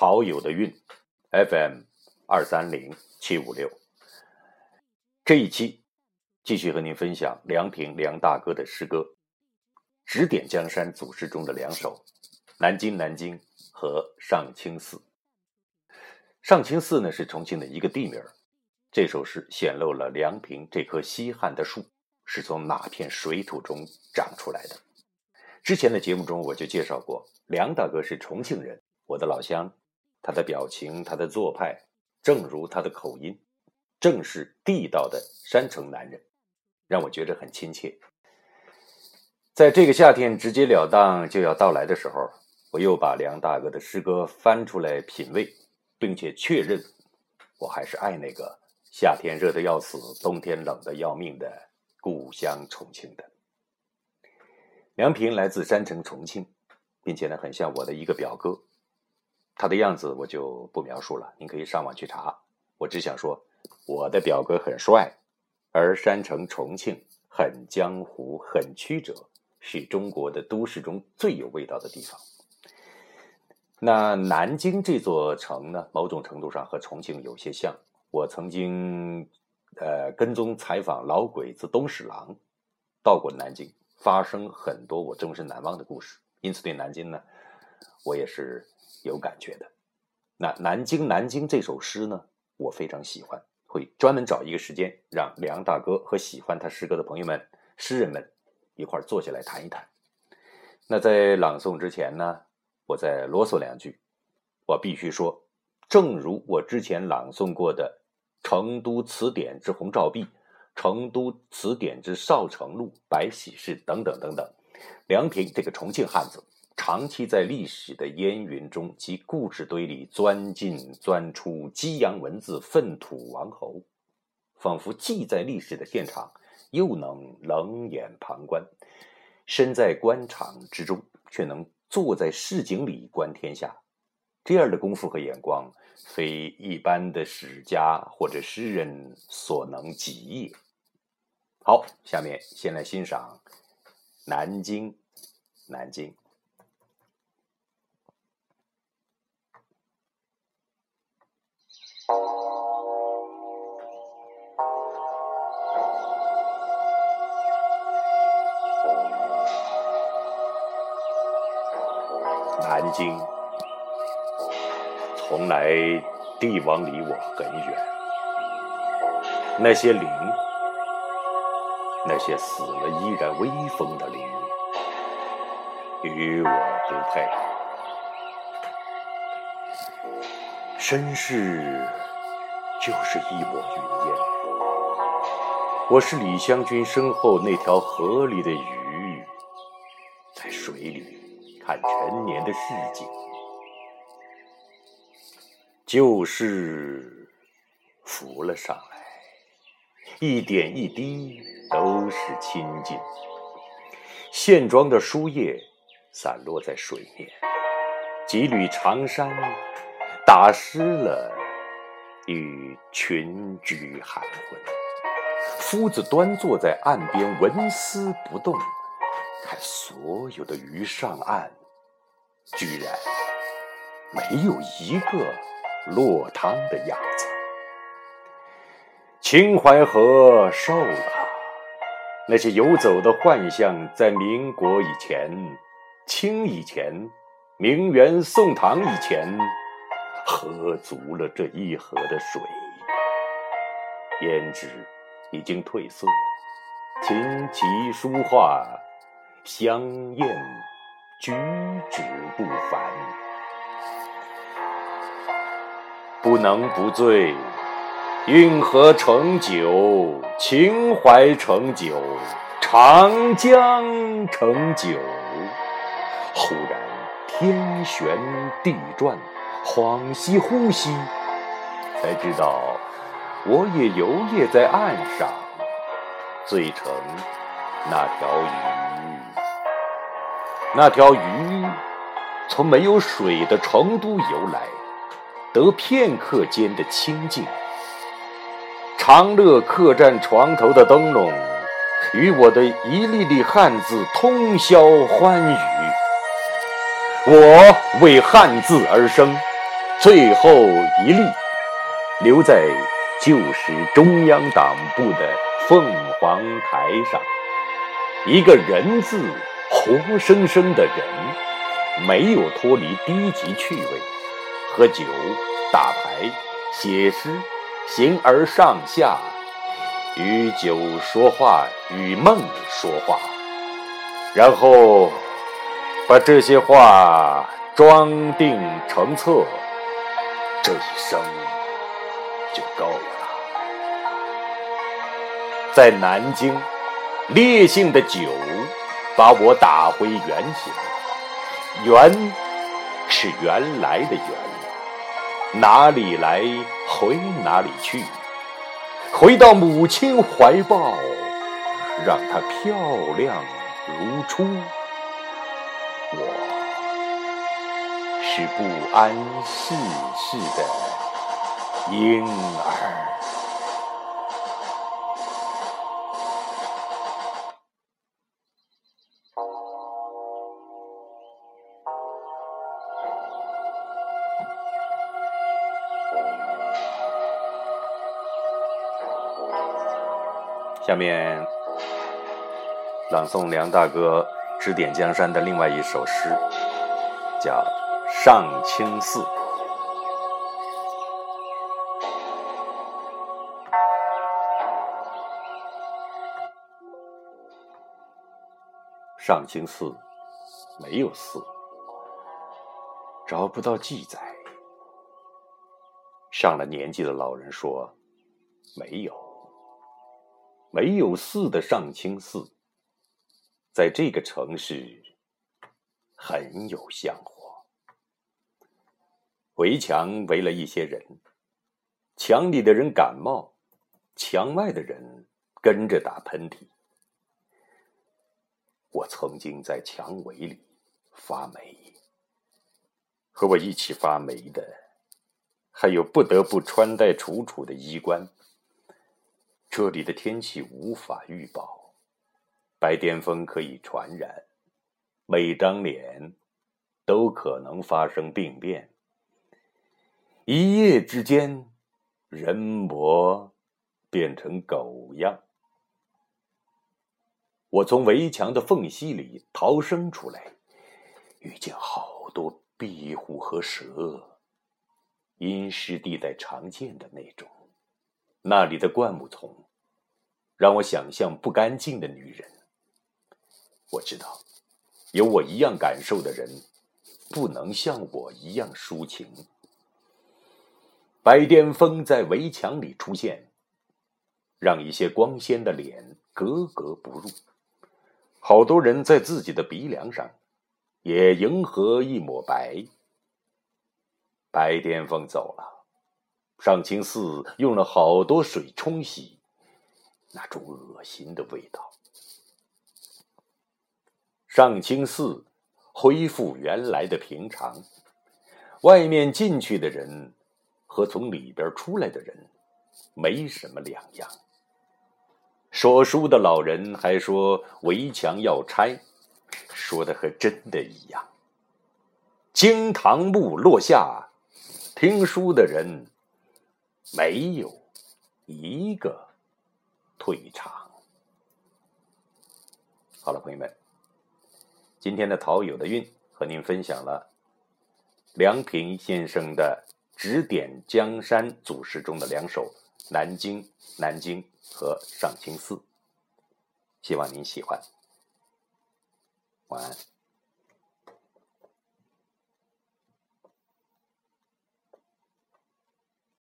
陶友的韵，FM 二三零七五六。这一期继续和您分享梁平梁大哥的诗歌，《指点江山》祖诗中的两首，《南京南京》和《上清寺》。上清寺呢是重庆的一个地名这首诗显露了梁平这棵西汉的树是从哪片水土中长出来的。之前的节目中我就介绍过，梁大哥是重庆人，我的老乡。他的表情，他的做派，正如他的口音，正是地道的山城男人，让我觉着很亲切。在这个夏天直截了当就要到来的时候，我又把梁大哥的诗歌翻出来品味，并且确认，我还是爱那个夏天热得要死，冬天冷得要命的故乡重庆的。梁平来自山城重庆，并且呢，很像我的一个表哥。他的样子我就不描述了，您可以上网去查。我只想说，我的表哥很帅，而山城重庆很江湖，很曲折，是中国的都市中最有味道的地方。那南京这座城呢，某种程度上和重庆有些像。我曾经，呃，跟踪采访老鬼子东史郎，到过南京。发生很多我终身难忘的故事，因此对南京呢，我也是有感觉的。那《南京南京》这首诗呢，我非常喜欢，会专门找一个时间，让梁大哥和喜欢他诗歌的朋友们、诗人们一块儿坐下来谈一谈。那在朗诵之前呢，我再啰嗦两句，我必须说，正如我之前朗诵过的《成都词典之红照壁》。《成都词典之少城路》《白喜事》等等等等，梁平这个重庆汉子，长期在历史的烟云中及故事堆里钻进钻出，激扬文字，粪土王侯，仿佛既在历史的现场，又能冷眼旁观，身在官场之中，却能坐在市井里观天下，这样的功夫和眼光，非一般的史家或者诗人所能及也。好，下面先来欣赏《南京》。南京，南京，从来帝王离我很远，那些灵。那些死了依然威风的灵，与我不配。身世就是一抹云烟，我是李香君身后那条河里的鱼，在水里看陈年的市井，旧事浮了上来，一点一滴。都是亲近。线装的书页散落在水面，几缕长衫打湿了，与群居含混。夫子端坐在岸边，纹丝不动，看所有的鱼上岸，居然没有一个落汤的样子。秦淮河瘦了。那些游走的幻象，在民国以前、清以前、明元宋唐以前，喝足了这一河的水，胭脂已经褪色，琴棋书画香艳，举止不凡，不能不醉。运河成酒，秦淮成酒，长江成酒。忽然天旋地转，恍兮惚兮，才知道我也游曳在岸上，醉成那条鱼。那条鱼从没有水的成都游来，得片刻间的清静。长乐客栈床头的灯笼，与我的一粒粒汉字通宵欢愉。我为汉字而生，最后一粒留在旧时中央党部的凤凰台上，一个人字，活生生的人，没有脱离低级趣味，喝酒、打牌、写诗，形而上下，与酒说话，与梦说话，然后把这些话装订成册。这一生就够了。在南京，烈性的酒把我打回原形，原是原来的原，哪里来回哪里去，回到母亲怀抱，让她漂亮如初。我。是不谙世事的婴儿。下面朗诵梁大哥指点江山的另外一首诗，叫。上清寺，上清寺没有寺，找不到记载。上了年纪的老人说：“没有，没有寺的上清寺，在这个城市很有香火。”围墙围了一些人，墙里的人感冒，墙外的人跟着打喷嚏。我曾经在墙围里发霉，和我一起发霉的，还有不得不穿戴楚楚的衣冠。这里的天气无法预报，白癜风可以传染，每张脸都可能发生病变。一夜之间，人魔变成狗样。我从围墙的缝隙里逃生出来，遇见好多壁虎和蛇，阴湿地带常见的那种。那里的灌木丛，让我想象不干净的女人。我知道，有我一样感受的人，不能像我一样抒情。白癜风在围墙里出现，让一些光鲜的脸格格不入。好多人在自己的鼻梁上也迎合一抹白。白癜风走了，上清寺用了好多水冲洗，那种恶心的味道。上清寺恢复原来的平常，外面进去的人。和从里边出来的人没什么两样。说书的老人还说围墙要拆，说的和真的一样。惊堂木落下，听书的人没有一个退场。好了，朋友们，今天的陶友的韵和您分享了梁平先生的。指点江山祖师中的两首《南京》《南京》和《上清寺》，希望您喜欢。晚安。